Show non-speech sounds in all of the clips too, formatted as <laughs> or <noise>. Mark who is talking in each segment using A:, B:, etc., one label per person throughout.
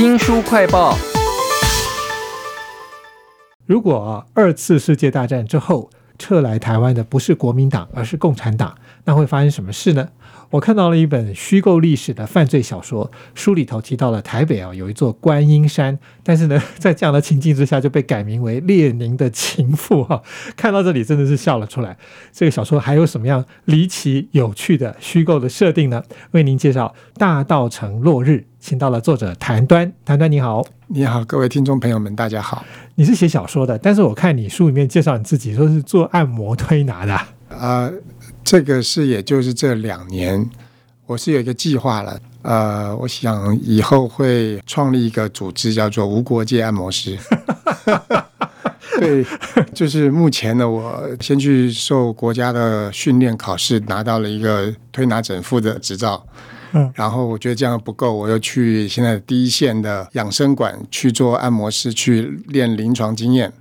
A: 新书快报。
B: 如果二次世界大战之后撤来台湾的不是国民党，而是共产党，那会发生什么事呢？我看到了一本虚构历史的犯罪小说，书里头提到了台北啊有一座观音山，但是呢，<laughs> 在这样的情境之下就被改名为列宁的情妇哈、看到这里真的是笑了出来。这个小说还有什么样离奇有趣的虚构的设定呢？为您介绍《大道城落日》，请到了作者谭端。谭端你好。
C: 你好，各位听众朋友们，大家好。
B: 你是写小说的，但是我看你书里面介绍你自己说是做按摩推拿的啊，
C: 呃，这个是也就是这两年，我是有一个计划了。呃，我想以后会创立一个组织，叫做无国界按摩师。<laughs> 对，就是目前呢，我先去受国家的训练考试，拿到了一个推拿整复的执照。
B: 嗯
C: 然后我觉得这样不够，我又去现在第一线的养生馆去做按摩师，去练临床经验。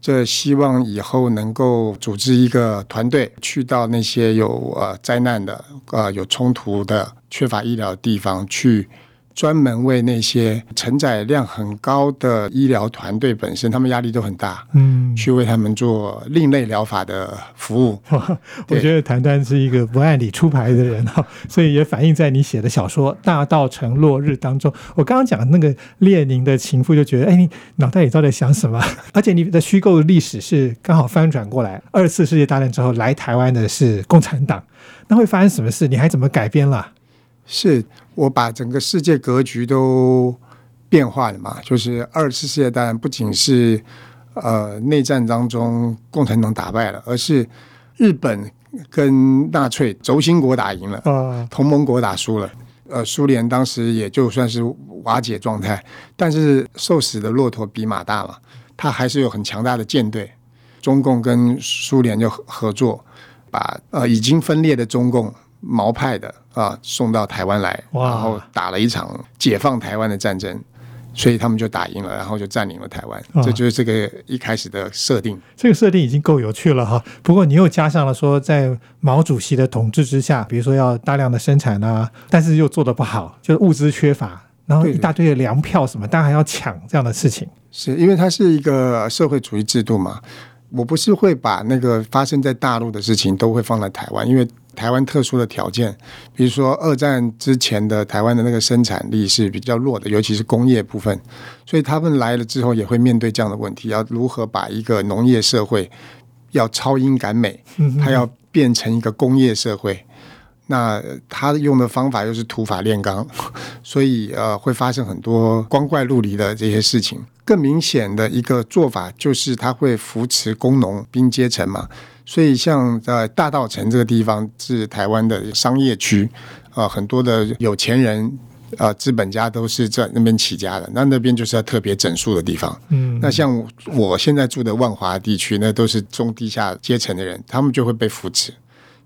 C: 这希望以后能够组织一个团队，去到那些有呃灾难的、呃有冲突的、缺乏医疗的地方，去专门为那些承载量很高的医疗团队本身，他们压力都很大，
B: 嗯，
C: 去为他们做另类疗法的服务。<laughs>
B: 我觉得谭端是一个不按理出牌的人哈，<laughs> 所以也反映在你写的小说《大道城落日》当中。我刚刚讲的那个列宁的情妇，就觉得哎，你脑袋里到底在想什么？<laughs> 而且你的虚构历史是刚好翻转过来，二次世界大战之后来台湾的是共产党，那会发生什么事？你还怎么改编了？
C: 是我把整个世界格局都变化了嘛？就是二次世界大战不仅是呃内战当中共产党打败了，而是日本跟纳粹轴心国打赢了，
B: 啊，
C: 同盟国打输了。呃，苏联当时也就算是瓦解状态，但是瘦死的骆驼比马大嘛，它还是有很强大的舰队。中共跟苏联就合合作，把呃已经分裂的中共毛派的啊送到台湾来，然后打了一场解放台湾的战争，所以他们就打赢了，然后就占领了台湾。
B: 啊
C: 这就是这个一开始的设定。
B: 这个设定已经够有趣了哈。不过你又加上了说，在毛主席的统治之下，比如说要大量的生产啊，但是又做得不好，就是物资缺乏，然后一大堆的粮票什么，当然还要抢这样的事情。
C: 是因为它是一个社会主义制度嘛，我不是会把那个发生在大陆的事情都会放在台湾，因为台湾特殊的条件，比如说二战之前的台湾的那个生产力是比较弱的，尤其是工业部分，所以他们来了之后也会面对这样的问题，要如何把一个农业社会要超英赶美，它要变成一个工业社会。那他用的方法又是土法炼钢，<laughs> 所以呃会发生很多光怪陆离的这些事情。更明显的一个做法就是他会扶持工农兵阶层嘛，所以像在大道城这个地方是台湾的商业区，呃很多的有钱人。呃，资本家都是在那边起家的，那那边就是要特别整数的地方。
B: 嗯，
C: 那像我我现在住的万华地区，那都是中低下阶层的人，他们就会被扶持，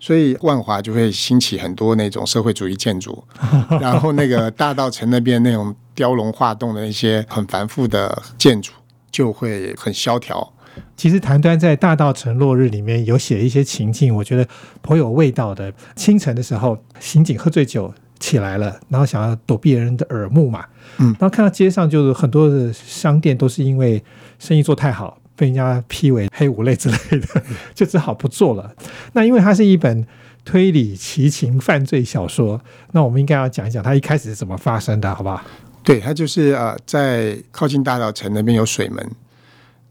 C: 所以万华就会兴起很多那种社会主义建筑，<laughs> 然后那个大道城那边那种雕龙画栋的那些很繁复的建筑就会很萧条。
B: 其实谭端在《大道城落日》里面有写一些情境，我觉得颇有味道的。清晨的时候，刑警喝醉酒起来了，然后想要躲避人的耳目嘛，
C: 嗯
B: 然后看到街上就是很多的商店都是因为生意做太好，被人家批为黑五类之类的，<laughs> 就只好不做了。那因为它是一本推理奇情犯罪小说，那我们应该要讲一讲它一开始是怎么发生的，好不好？
C: 对，它就是啊，在靠近大道城那边有水门，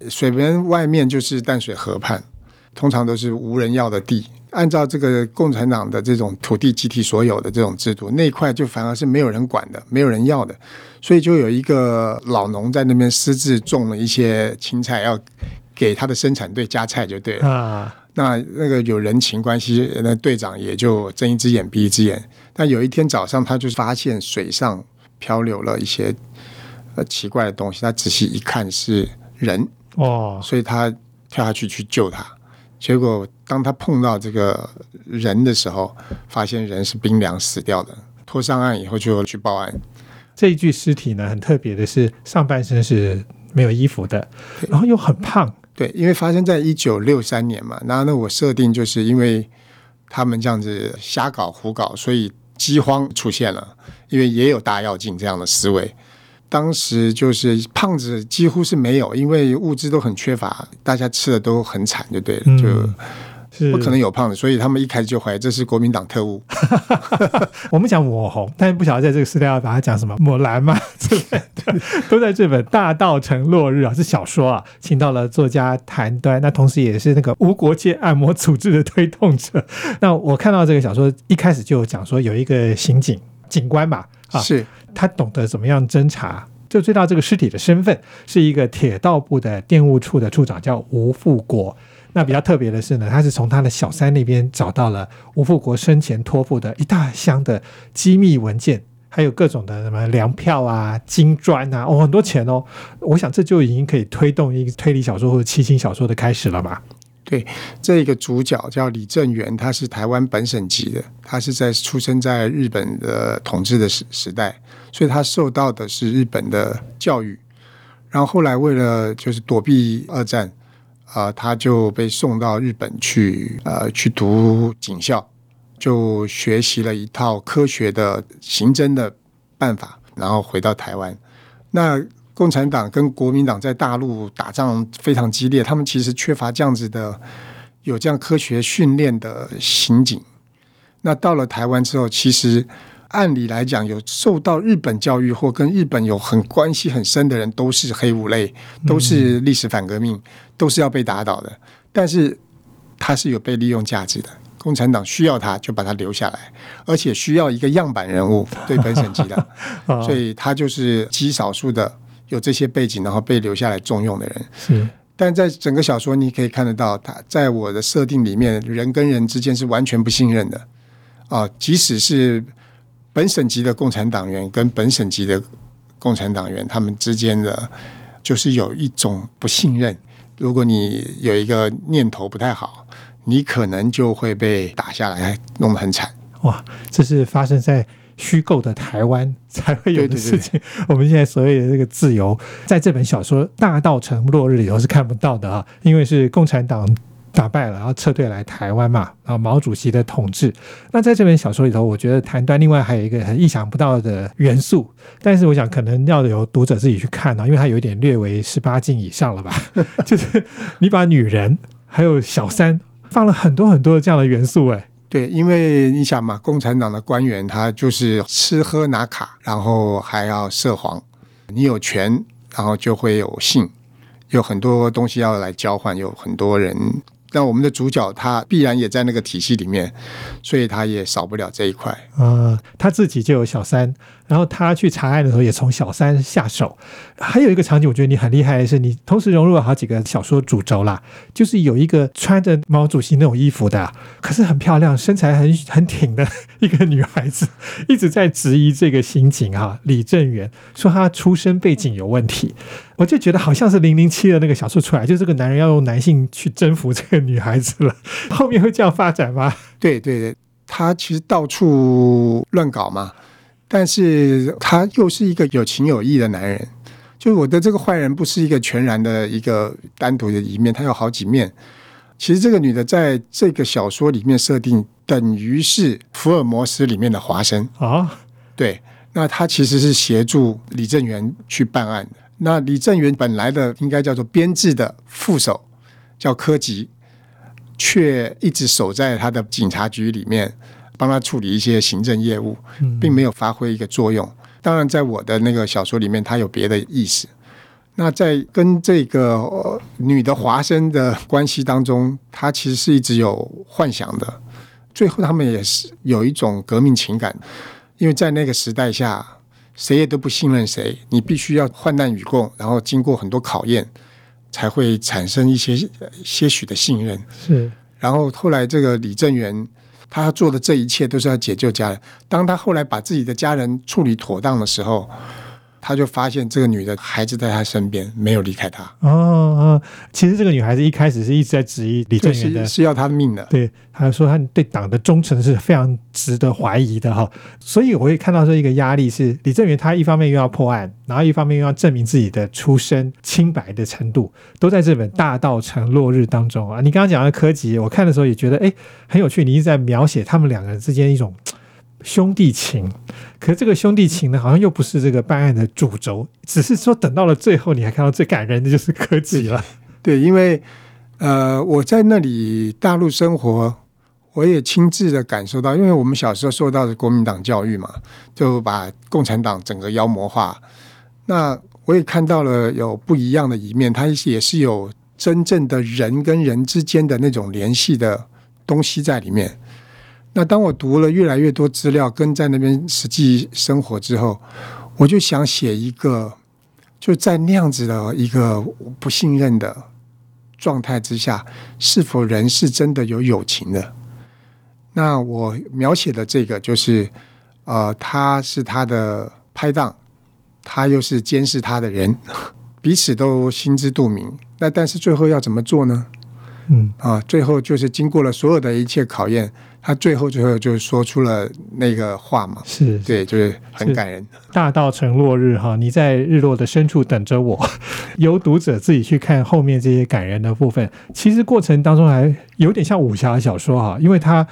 C: 水门外面就是淡水河畔，通常都是无人要的地。按照这个共产党的这种土地集体所有的这种制度，那一块就反而是没有人管的，没有人要的，所以就有一个老农在那边私自种了一些青菜，要给他的生产队加菜就对了。
B: 啊，
C: 那那个有人情关系，那队长也就睁一只眼闭一只眼。但有一天早上，他就发现水上漂流了一些呃奇怪的东西，他仔细一看是人，
B: 哦，
C: 所以他跳下去去救他。结果当他碰到这个人的时候，发现人是冰凉死掉的。拖上岸以后就去报案，
B: 这一具尸体呢，很特别的是上半身是没有衣服的，然后又很胖，
C: 对，因为发生在一九六三年嘛，然后呢，我设定就是因为他们这样子瞎搞胡搞，所以饥荒出现了，因为也有大跃进这样的思维，当时就是胖子几乎是没有，因为物资都很缺乏，大家吃的都很惨，就对了，
B: 嗯
C: 就是不可能有胖子，所以他们一开始就怀疑这是国民党特务。<laughs>
B: 我们讲抹红，但是不晓得在这个时代要把它讲什么抹蓝嘛之类的，都在这本《大道城落日》啊，是小说啊，请到了作家谭端，那同时也是那个无国界按摩组织的推动者。<laughs> 那我看到这个小说一开始就有讲说有一个刑警警官吧，啊，
C: 是
B: 他懂得怎么样侦查。就知道这个尸体的身份是一个铁道部的电务处的处长，叫吴富国。那比较特别的是呢，他是从他的小三那边找到了吴富国生前托付的一大箱的机密文件，还有各种的什么粮票啊、金砖啊，哦，很多钱哦。我想这就已经可以推动一个推理小说或者七星小说的开始了吧？
C: 对，这个主角叫李正元，他是台湾本省籍的，他是在出生在日本的统治的时时代，所以他受到的是日本的教育。然后后来为了就是躲避二战，啊、他就被送到日本去，呃，去读警校，就学习了一套科学的刑侦的办法，然后回到台湾。那共产党跟国民党在大陆打仗非常激烈，他们其实缺乏这样子的有这样科学训练的刑警。那到了台湾之后，其实按理来讲，有受到日本教育或跟日本有很关系很深的人，都是黑五类，都是历史反革命，都是要被打倒的。但是他是有被利用价值的，共产党需要他，就把他留下来，而且需要一个样板人物，对本省籍的。<laughs>
B: 啊，
C: 所以他就是极少数的有这些背景，然后被留下来重用的人。
B: 是
C: 但在整个小说，你可以看得到，他在我的设定里面，人跟人之间是完全不信任的啊、即使是本省级的共产党员跟本省级的共产党员，他们之间的就是有一种不信任。如果你有一个念头不太好，你可能就会被打下来，弄得很惨。
B: 哇，这是发生在虚构的台湾才会有的事情。我们现在所谓的这个自由，在这本小说《大道成落日》里头是看不到的啊，因为是共产党。打败了，然后撤退来台湾嘛，然后毛主席的统治。那在这本小说里头，我觉得谭端另外还有一个很意想不到的元素，但是我想可能要有读者自己去看啊，因为它有一点略为十八禁以上了吧，<laughs> 就是你把女人还有小三放了很多很多的这样的元素，哎，
C: 对，因为你想嘛，共产党的官员他就是吃喝拿卡，然后还要涉黄。你有权，然后就会有性，有很多东西要来交换，有很多人。那我们的主角他必然也在那个体系里面，所以他也少不了这一块。
B: 呃，他自己就有小三，然后他去查案的时候也从小三下手。还有一个场景，我觉得你很厉害的是，你同时融入了好几个小说主轴啦，就是有一个穿着毛主席那种衣服的，可是很漂亮、身材很很挺的一个女孩子，一直在质疑这个刑警啊李正元，说他出身背景有问题。我就觉得好像是零零七的那个小说出来，就这个男人要用男性去征服这个女孩子了。后面会这样发展吗？
C: 对对对，他其实到处乱搞嘛，但是他又是一个有情有义的男人。就我的这个坏人不是一个全然的一个单独的一面，他有好几面。其实这个女的在这个小说里面设定，等于是福尔摩斯里面的华生。
B: 啊，
C: 对，那她其实是协助李正元去办案的。那李正元本来的应该叫做编制的副手，叫柯吉，却一直守在他的警察局里面，帮他处理一些行政业务，
B: 嗯
C: 并没有发挥一个作用。当然，在我的那个小说里面，他有别的意思。那在跟这个、呃女的华生的关系当中，他其实是一直有幻想的。最后，他们也是有一种革命情感，因为在那个时代下，谁也都不信任谁，你必须要患难与共，然后经过很多考验，才会产生一些呃些许的信任。
B: 是
C: 然后后来这个李正元，他做的这一切都是要解救家人。当他后来把自己的家人处理妥当的时候，他就发现这个女的孩子在他身边，没有离开他，
B: 哦哦，其实这个女孩子一开始是一直在质疑李正元的
C: 是，是要他的命的。
B: 对，她说她对党的忠诚是非常值得怀疑的哈。所以我会看到这一个压力是李正元他一方面又要破案，然后一方面又要证明自己的出身清白的程度，都在这本《大道成落日》当中啊。你刚刚讲的柯吉，我看的时候也觉得哎很有趣，你一直在描写他们两个人之间一种。兄弟情，可是这个兄弟情呢，好像又不是这个办案的主轴，只是说等到了最后，你还看到最感人的就是柯基了。<laughs>
C: 对，因为呃，我在那里大陆生活，我也亲自的感受到，因为我们小时候受到的国民党教育嘛，就把共产党整个妖魔化。那我也看到了有不一样的一面，它也是有真正的人跟人之间的那种联系的东西在里面。那当我读了越来越多资料，跟在那边实际生活之后，我就想写一个，就在那样子的一个不信任的状态之下，是否人是真的有友情的？那我描写的这个就是，呃，他是他的拍档，他又是监视他的人，彼此都心知肚明。那但是最后要怎么做呢？
B: 嗯
C: 啊，最后就是经过了所有的一切考验。他最后最后就说出了那个话嘛，
B: 是
C: 对，就是很感人。
B: 大道成落日哈，你在日落的深处等着我。<laughs> 由读者自己去看后面这些感人的部分，其实过程当中还有点像武侠小说哈，因为他。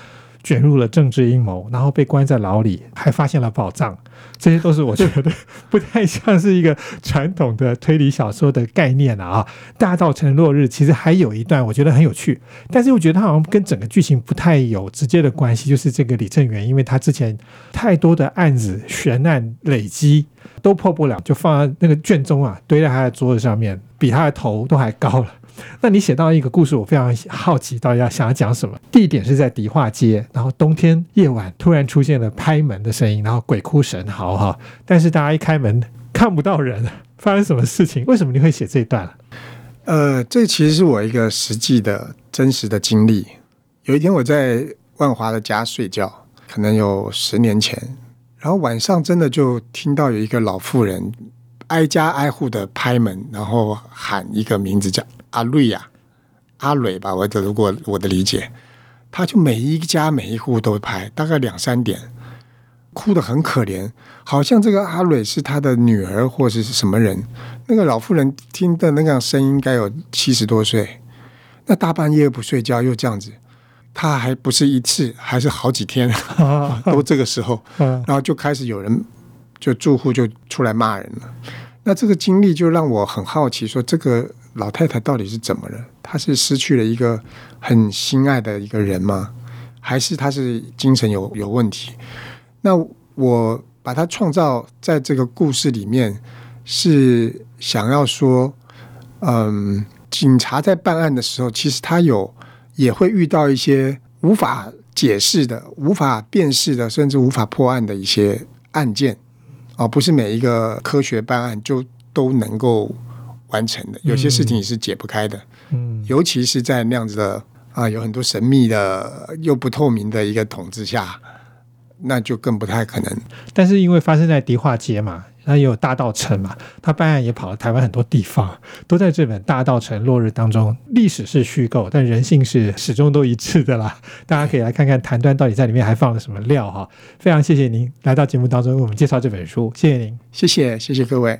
B: 卷入了政治阴谋，然后被关在牢里，还发现了宝藏，这些都是我觉得 <laughs> 不太像是一个传统的推理小说的概念了啊！大道成落日其实还有一段我觉得很有趣，但是又觉得它好像跟整个剧情不太有直接的关系，就是这个李正元，因为他之前太多的案子悬案累积都破不了，就放在那个卷宗啊堆在他的桌子上面，比他的头都还高了。那你写到一个故事，我非常好奇，到底要想要讲什么？地点是在迪化街，然后冬天夜晚突然出现了拍门的声音，然后鬼哭神嚎哈，但是大家一开门看不到人，发生什么事情？为什么你会写这一段？
C: 呃，这其实是我一个实际的真实的经历。有一天我在万华的家睡觉，可能有十年前，然后晚上真的就听到有一个老妇人挨家挨户的拍门，然后喊一个名字叫。阿瑞呀，阿蕊吧，我的如果我的理解，他就每一家每一户都拍，大概两三点，哭得很可怜，好像这个阿蕊是他的女儿或者是什么人。那个老妇人听的那个声音，应该有七十多岁，那大半夜不睡觉又这样子，他还不是一次，还是好几天，<laughs> 都这个时候，然后就开始有人就住户就出来骂人了。那这个经历就让我很好奇，说这个。老太太到底是怎么了？她是失去了一个很心爱的一个人吗？还是她是精神有有问题？那我把它创造在这个故事里面，是想要说，嗯，警察在办案的时候，其实他有也会遇到一些无法解释的、无法辨识的，甚至无法破案的一些案件。哦，不是每一个科学办案就都能够。完成的有些事情你是解不开的，
B: 嗯，
C: 尤其是在那样子的啊，有很多神秘的又不透明的一个统治下，那就更不太可能。
B: 但是因为发生在迪化街嘛，那也有大道城嘛，他办案也跑了台湾很多地方，都在这本《大道城落日》当中。历史是虚构，但人性是始终都一致的啦。<laughs> 大家可以来看看谭端到底在里面还放了什么料哈。非常谢谢您来到节目当中为我们介绍这本书，谢谢您，
C: 谢谢谢谢各位。